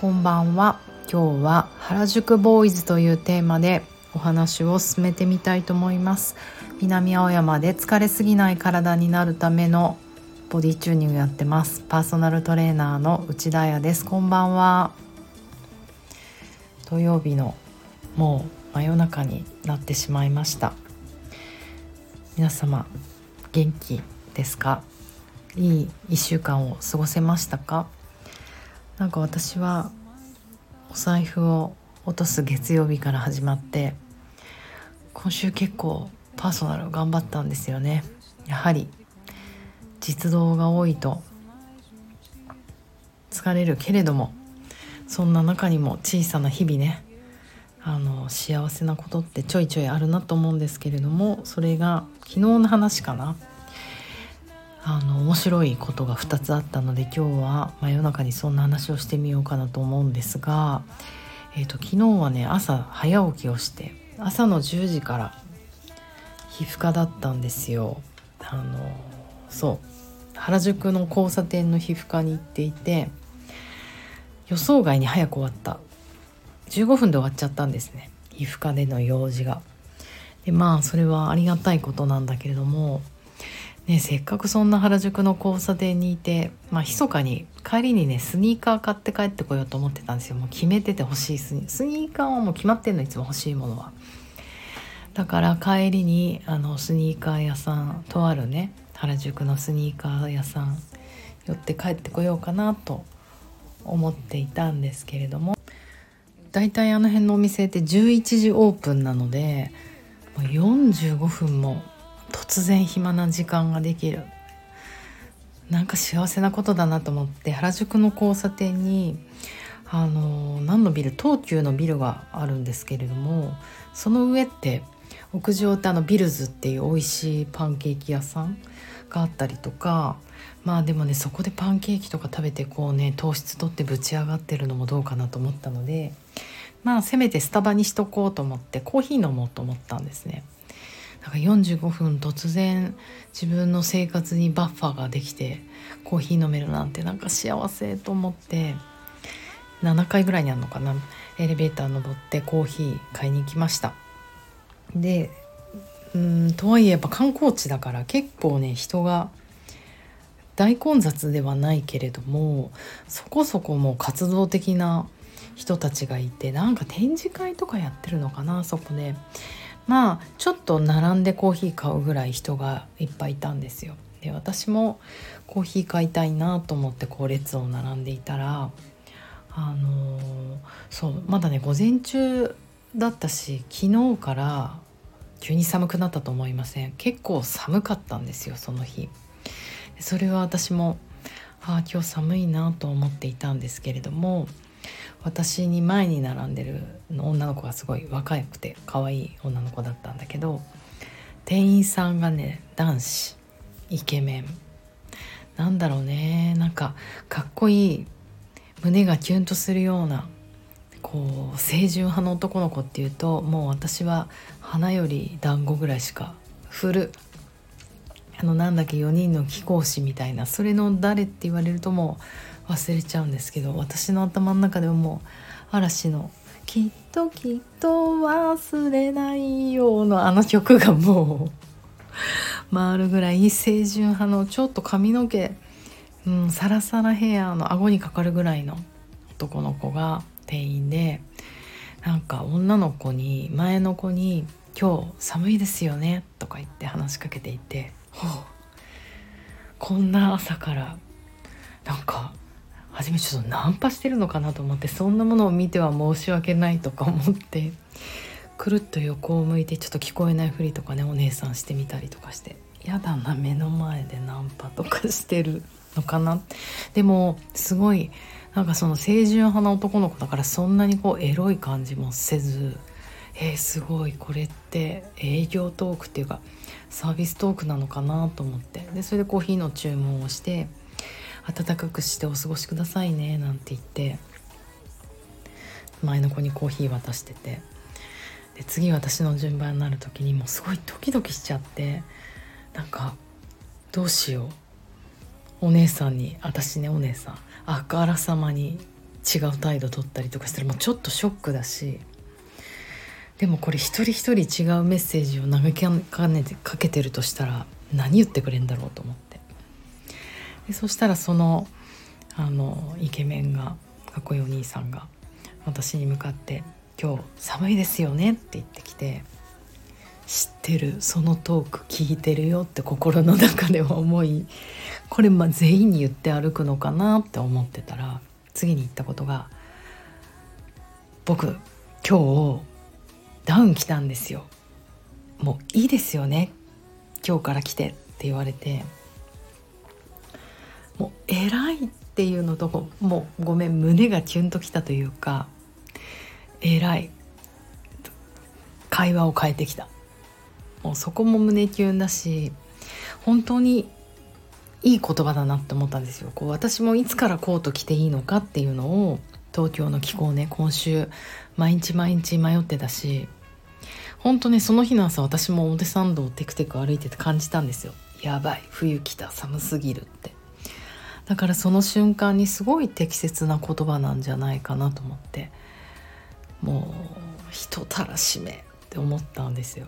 こんばんは。今日は原宿ボーイズというテーマでお話を進めてみたいと思います。南青山で疲れすぎない体になるためのボディチューニングやってます。パーソナルトレーナーの内田彩です。こんばんは。土曜日のもう真夜中になってしまいました。皆様元気ですか？いい1週間を過ごせましたか？なんか私はお財布を落とす月曜日から始まって今週結構パーソナル頑張ったんですよね。やはり実動が多いと疲れるけれどもそんな中にも小さな日々ねあの幸せなことってちょいちょいあるなと思うんですけれどもそれが昨日の話かな。あの面白いことが2つあったので今日は真夜中にそんな話をしてみようかなと思うんですが、えーと、昨日はね朝早起きをして朝の10時から皮膚科だったんですよ。あのそう原宿の交差点の皮膚科に行っていて予想外に早く終わった15分で終わっちゃったんですね皮膚科での用事が。でまあそれはありがたいことなんだけれどもね、せっかくそんな原宿の交差点にいて、まあ密かに帰りにねスニーカー買って帰ってこようと思ってたんですよ。もう決めてて欲しいスニーカー。はもう決まってんのいつも欲しいものは。だから帰りにあのスニーカー屋さんとあるね原宿のスニーカー屋さん寄って帰ってこようかなと思っていたんですけれども。大体あの辺のお店って11時オープンなのでもう45分も突然暇な時間ができるなんか幸せなことだなと思って原宿の交差点にあの何のビル東急のビルがあるんですけれどもその上って屋上ってあのビルズっていう美味しいパンケーキ屋さんがあったりとかまあでもねそこでパンケーキとか食べてこうね糖質取ってぶち上がってるのもどうかなと思ったのでまあせめてスタバにしとこうと思ってコーヒー飲もうと思ったんですね。なんか45分突然自分の生活にバッファーができてコーヒー飲めるなんてなんか幸せと思って7階ぐらいにあるのかな。エレベーター登ってコーヒー買いに行きました。でうんとはいえやっぱ観光地だから結構ね人が大混雑ではないけれどもそこそこもう活動的な人たちがいてなんか展示会とかやってるのかなそこで、まあちょっと並んでコーヒー買うぐらい人がいっぱいいたんですよ。で私もコーヒー買いたいなと思ってこう列を並んでいたらあのー、そうまだね午前中だったし昨日から急に寒くなったと思いません結構寒かったんですよその日それは私もああ今日寒いなと思っていたんですけれども私に前に並んでる女の子がすごい若くて可愛い女の子だったんだけど店員さんがね男子イケメン。なんだろうね。なんかかっこいい胸がキュンとするようなこう清純派の男の子っていうともう私は花より団子ぐらいしか振る。あのなんだっけ4人の貴公子みたいな。それの誰って言われるともう忘れちゃうんですけど私の頭の中ではもう嵐の「きっときっと忘れないよ」のあの曲がもう回るぐらい清純派のちょっと髪の毛、うん、サラサラヘアの顎にかかるぐらいの男の子が店員でなんか女の子に前の子に「今日寒いですよね」とか言って話しかけていてこんな朝からなんか初めちょっとナンパしてるのかなと思ってそんなものを見ては申し訳ないとか思ってくるっと横を向いてちょっと聞こえないふりとかねお姉さんしてみたりとかして。やだな目の前でナンパとかしてるのかな。でもすごいなんかその清純派な男の子だからそんなにこうエロい感じもせずえー、すごいこれって営業トークっていうかサービストークなのかなと思って。でそれでコーヒーの注文をして「温かくしてお過ごしくださいね」なんて言って前の子にコーヒー渡してて。で次私の順番になる時にもうすごいドキドキしちゃってなんかどうしよう。お姉さんに私ねお姉さん。あからさまに違う態度取ったりとかしたらもうちょっとショックだし。でもこれ一人一人違うメッセージを投げかねてかけてるとしたら何言ってくれんだろうと思って。でそしたらそのあのイケメンがかっこいいお兄さんが私に向かって「今日寒いですよね」って言ってきて「知ってるそのトーク聞いてるよ」って心の中では思いこれま全員に言って歩くのかなって思ってたら次に言ったことが「僕今日ダウン来たんですよ。もういいですよね。今日から来て」って言われてもう偉いっていうのともうごめん胸がキュンときたというか偉い。会話を変えてきた。もうそこも胸キュンだし本当にいい言葉だなって思ったんですよ。こう私もいつからコート着ていいのかっていうのを東京の気候ね今週毎日毎日迷ってたし本当ねその日の朝私も表参道をテクテク歩いてて感じたんですよ。やばい冬来た寒すぎるって。だからその瞬間にすごい適切な言葉なんじゃないかなと思ってもう人たらしめって思ったんですよ。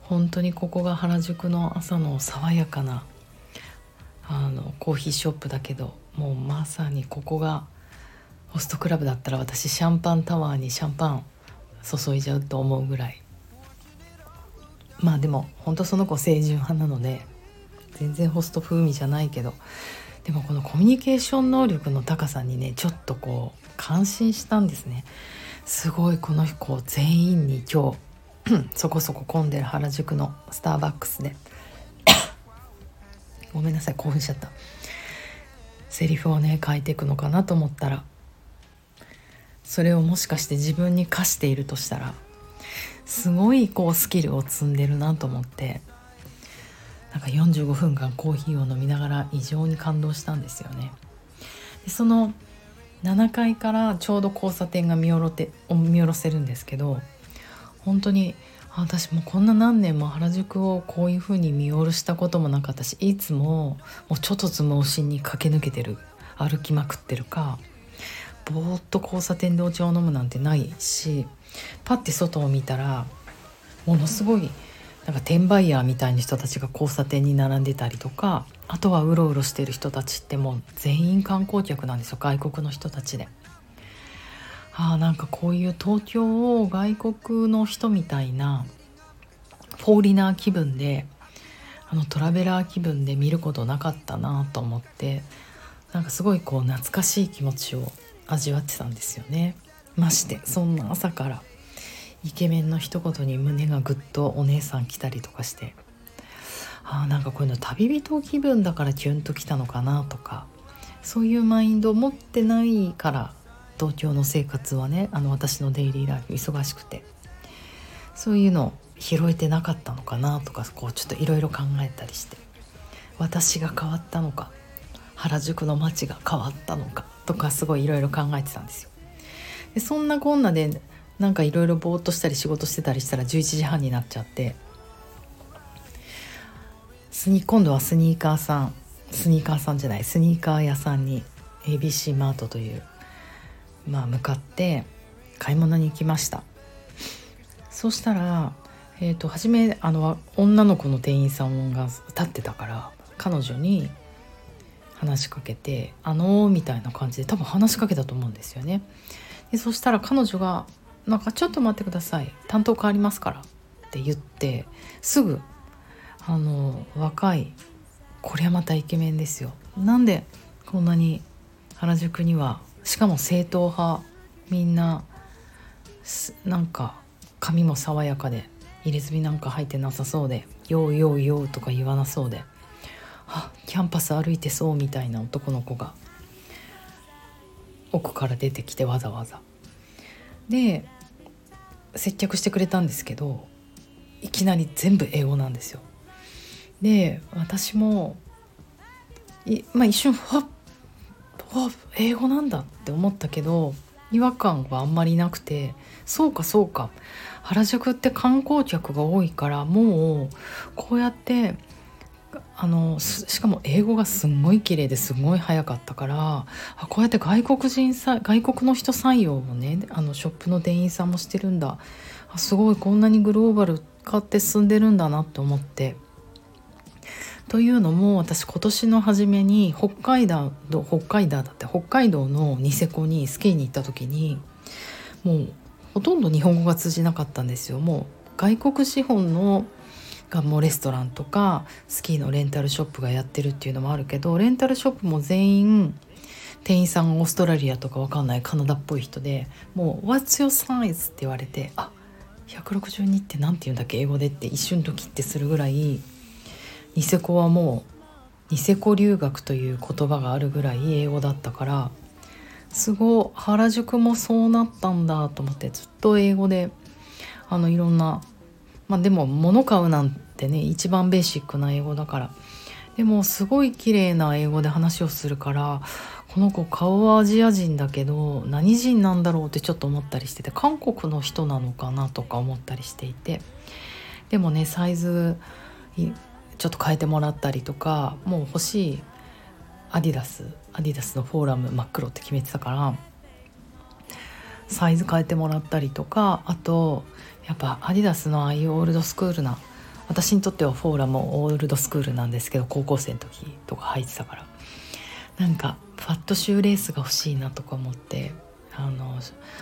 本当にここが原宿の朝の爽やかなあのコーヒーショップだけどもうまさにここがホストクラブだったら私シャンパンタワーにシャンパン注いじゃうと思うぐらい。まあでも本当その子清純派なので全然ホスト風味じゃないけどでもこのコミュニケーション能力の高さにねちょっとこう感心したんですね。すごいこの子全員に今日 そこそこ混んでる原宿のスターバックスで。ごめんなさい興奮しちゃった。セリフをね書いていくのかなと思ったらそれをもしかして自分に課しているとしたらすごいこうスキルを積んでるなと思って。なんか45分間コーヒーを飲みながら異常に感動したんですよね。でその7階からちょうど交差点が見下ろて見下ろせるんですけど本当に私もこんな何年も原宿をこういう風に見下ろしたこともなかったしいつももうちょっとつもしに駆け抜けてる歩きまくってるかぼーっと交差点でお茶を飲むなんてないしパッて外を見たらものすごいなんか転売ヤーみたいな人たちが交差点に並んでたりとかあとはうろうろしてる人たちってもう全員観光客なんですよ外国の人たちで。あなんかこういう東京を外国の人みたいなフォーリナー気分であのトラベラー気分で見ることなかったなと思ってなんかすごいこう懐かしい気持ちを味わってたんですよね。ましてそんな朝からイケメンの一言に胸がぐっとお姉さん来たりとかしてあなんかこういうの旅人気分だからキュンときたのかなとかそういうマインドを持ってないから東京の生活はねあの私のデイリーライフ忙しくてそういうの拾えてなかったのかなとかこうちょっといろいろ考えたりして私が変わったのか原宿の街が変わったのかとかすごいいろいろ考えてたんですよ。でそんなこんなでなんかいろいろぼーっとしたり仕事してたりしたら11時半になっちゃって。スニ今度はスニーカーさん。スニーカーさんじゃない。スニーカー屋さんに ABC マートというまあ向かって買い物に行きました。そしたらえーと、初めあの女の子の店員さんが立ってたから彼女に話しかけて「あのー」みたいな感じで多分話しかけたと思うんですよね。でそしたら彼女がなんかちょっと待ってください。担当変わりますからって言ってすぐあの若いこれはまたイケメンですよ。なんでこんなに原宿にはしかも正統派みんななんか髪も爽やかで入れ墨なんか入ってなさそうで「ようようよう」とか言わなそうであキャンパス歩いてそうみたいな男の子が奥から出てきてわざわざ。で接客してくれたんですけどいきなり全部英語なんですよ。で私もい、まあ、一瞬ふわっ英語なんだって思ったけど違和感はあんまりなくてそうかそうか原宿って観光客が多いからもうこうやってあのしかも英語がすんごい綺麗ですごい早かったからあこうやって外国人さ外国の人採用もねあのショップの店員さんもしてるんだあすごいこんなにグローバル化って進んでるんだなと思って。というのも私今年の初めに北海道北海道だって北海道のニセコにスキーに行った時にもうほとんど日本語が通じなかったんですよもう外国資本のがもうレストランとかスキーのレンタルショップがやってるっていうのもあるけどレンタルショップも全員店員さんオーストラリアとかわかんないカナダっぽい人でもう「What's your size?」って言われて「あ162って何て言うんだっけ英語で」って一瞬ドキッてするぐらいニセコはもうニセコ留学という言葉があるぐらい英語だったからすごい原宿もそうなったんだと思ってずっと英語であのいろんなまあでも物買うなんてね一番ベーシックな英語だから。でもすごい綺麗な英語で話をするからこの子顔はアジア人だけど何人なんだろうってちょっと思ったりしてて韓国の人なのかなとか思ったりしていて。でもねサイズちょっと変えてもらったりとかもう欲しいアディダスアディダスのフォーラム真っ黒って決めてたからサイズ変えてもらったりとかあとやっぱアディダスのああいうオールドスクールな私にとってはフォーラムオールドスクールなんですけど高校生の時とか履いてたから。なんかファットシューレースが欲しいなとか思ってあの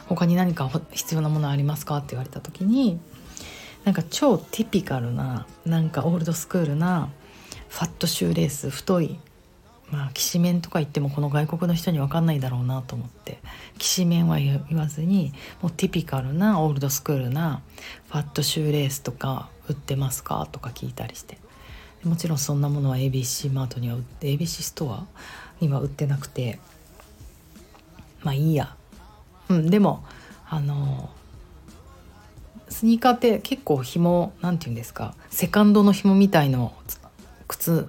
他に何か必要なものありますかって言われた時になんか超ティピカルななんかオールドスクールなファットシューレース太いまあきしめんとか言ってもこの外国の人に分かんないだろうなと思って。きしめんは言わずにもうティピカルなオールドスクールなファットシューレースとか売ってますかとか聞いたりして。もちろんそんなものは ABC マートには売って ABC ストアには売ってなくて。まあいいや。うんでもあのスニーカーって結構紐なんて言うんですかセカンドの紐みたいの靴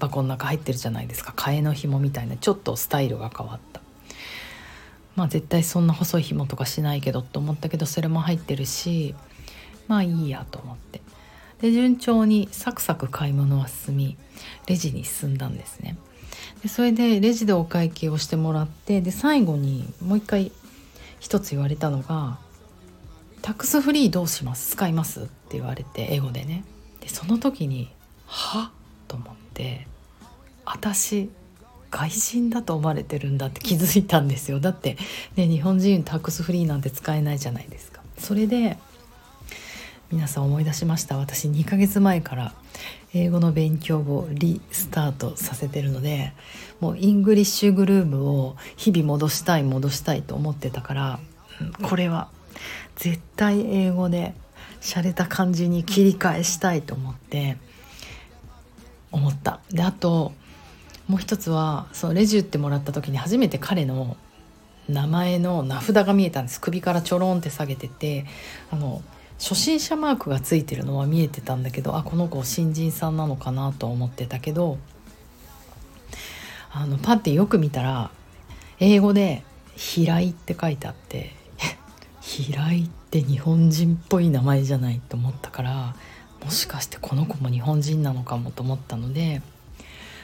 箱の中入ってるじゃないですか。替えの紐みたいなちょっとスタイルが変わった。まあ絶対そんな細い紐とかしないけどと思ったけどそれも入ってるしまあいいやと思って。で順調にサクサク買い物は進みレジに進んだんですね。でそれでレジでお会計をしてもらってで最後にもう一回一つ言われたのが「タックスフリーどうします？使います?」って言われて英語でね。でその時に「は？と思って。私外人だと思われてるんだって気づいたんですよ。だって、ね、日本人 tax free なんて使えないじゃないですか。それで皆さん思い出しました。私2ヶ月前から英語の勉強をリスタートさせてるのでもう English groove を日々戻したい戻したいと思ってたから、これは絶対英語で洒落た感じに切り替えしたいと思って思った。であともう一つはそのレジ打ってもらった時に初めて彼の名前の名札が見えたんです。首からちょろんって下げててあの初心者マークがついてるのは見えてたんだけどあこの子新人さんなのかなと思ってたけどあのパッてよく見たら英語で「平井」って書いてあって 平井って日本人っぽい名前じゃないと思ったからもしかしてこの子も日本人なのかもと思ったので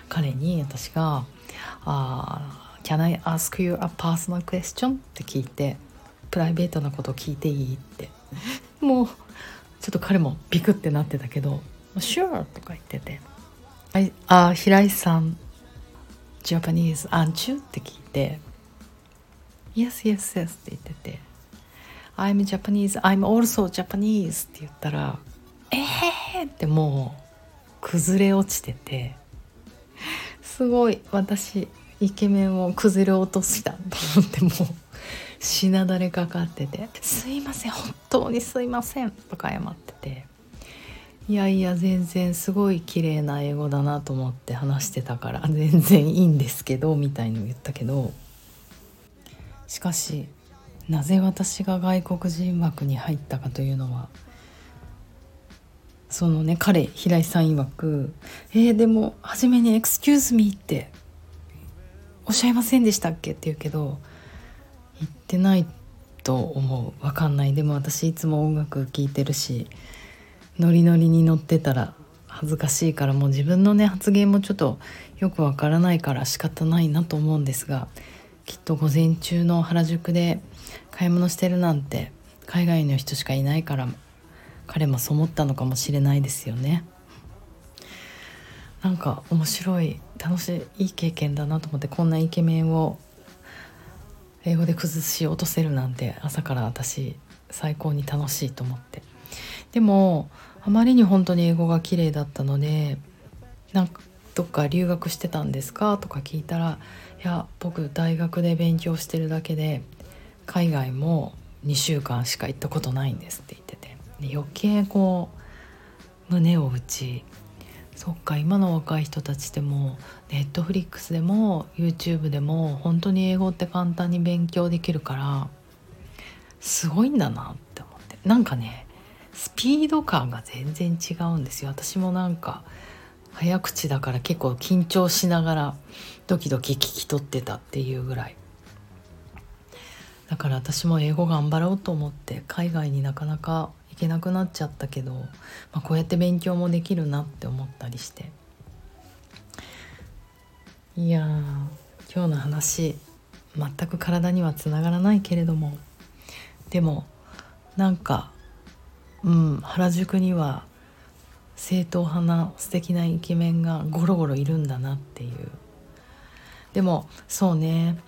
彼に私が「あ Can I ask you a personal question?」って聞いてプライベートなこと聞いていい？って。もうちょっと彼もビクってなってたけど「Sure」とか言ってて「はい、あ平井さんジャパニーズアンチュ?」って聞いて「Yes yes yes」って言ってて「I'm Japanese I'm also Japanese」って言ったら「えー!」ってもう崩れ落ちてて。すごい私イケメンを崩れ落としたと思ってもうしなだれかかってて「すいません本当にすいません」とか謝ってて。いやいや全然すごい綺麗な英語だなと思って話してたから 全然いいんですけどみたいに言ったけど。しかしなぜ私が外国人枠に入ったかというのはそのね彼平井さん曰く「えー、でも初めに「excuse me」っておっしゃいませんでしたっけ?」って言うけど言ってないと思う分かんないでも私いつも音楽聴いてるしノリノリに乗ってたら恥ずかしいからもう自分のね発言もちょっとよくわからないから仕方ないなと思うんですがきっと午前中の原宿で買い物してるなんて海外の人しかいないから彼もそう思ったのかもしれないですよね。なんか面白い楽しいいい経験だなと思ってこんなイケメンを英語で崩し落とせるなんて朝から私最高に楽しいと思ってでもあまりに本当に英語が綺麗だったのでなんかどっか留学してたんですかとか聞いたら「いや僕大学で勉強してるだけで海外も2週間しか行ったことないんです」って言ってて余計こう胸を打ちそっか今の若い人たちでもネットフリックスでも YouTube でも本当に英語って簡単に勉強できるからすごいんだなって思って。なんかねスピード感が全然違うんですよ。私もなんか早口だから結構緊張しながらドキドキ聞き取ってたっていうぐらい。だから私も英語頑張ろうと思って海外になかなか行けなくなっちゃったけど、まあ、こうやって勉強もできるなって思ったりして。いや今日の話全く体にはつながらないけれどもでもなんかうん原宿には正統派な素敵なイケメンがゴロゴロいるんだなっていう。でもそうね。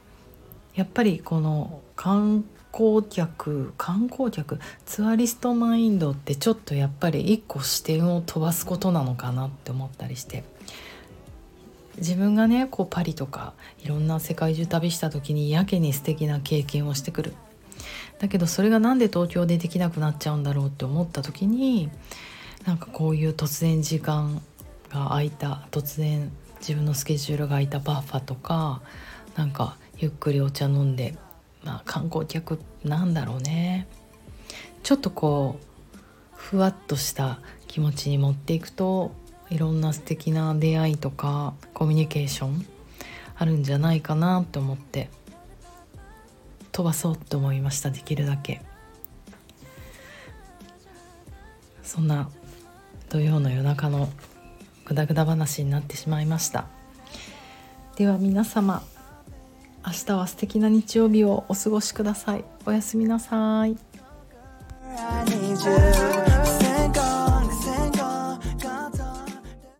やっぱりこの観光客観光客ツアリストマインドってちょっとやっぱり一個視点を飛ばすことなのかなって思ったりして。自分がねこうパリとかいろんな世界中旅した時にやけに素敵な経験をしてくる。だけどそれが何で東京でできなくなっちゃうんだろうって思った時になんかこういう突然時間が空いた突然自分のスケジュールが空いたバッファとかなんかゆっくりお茶飲んでまあ観光客なんだろうね。ちょっとこうふわっとした気持ちに持っていくといろんな素敵な出会いとかコミュニケーションあるんじゃないかなと思って飛ばそうと思いましたできるだけ。そんな土曜の夜中のグダグダ話になってしまいました。では皆様明日は素敵な日曜日をお過ごしください。おやすみなさい。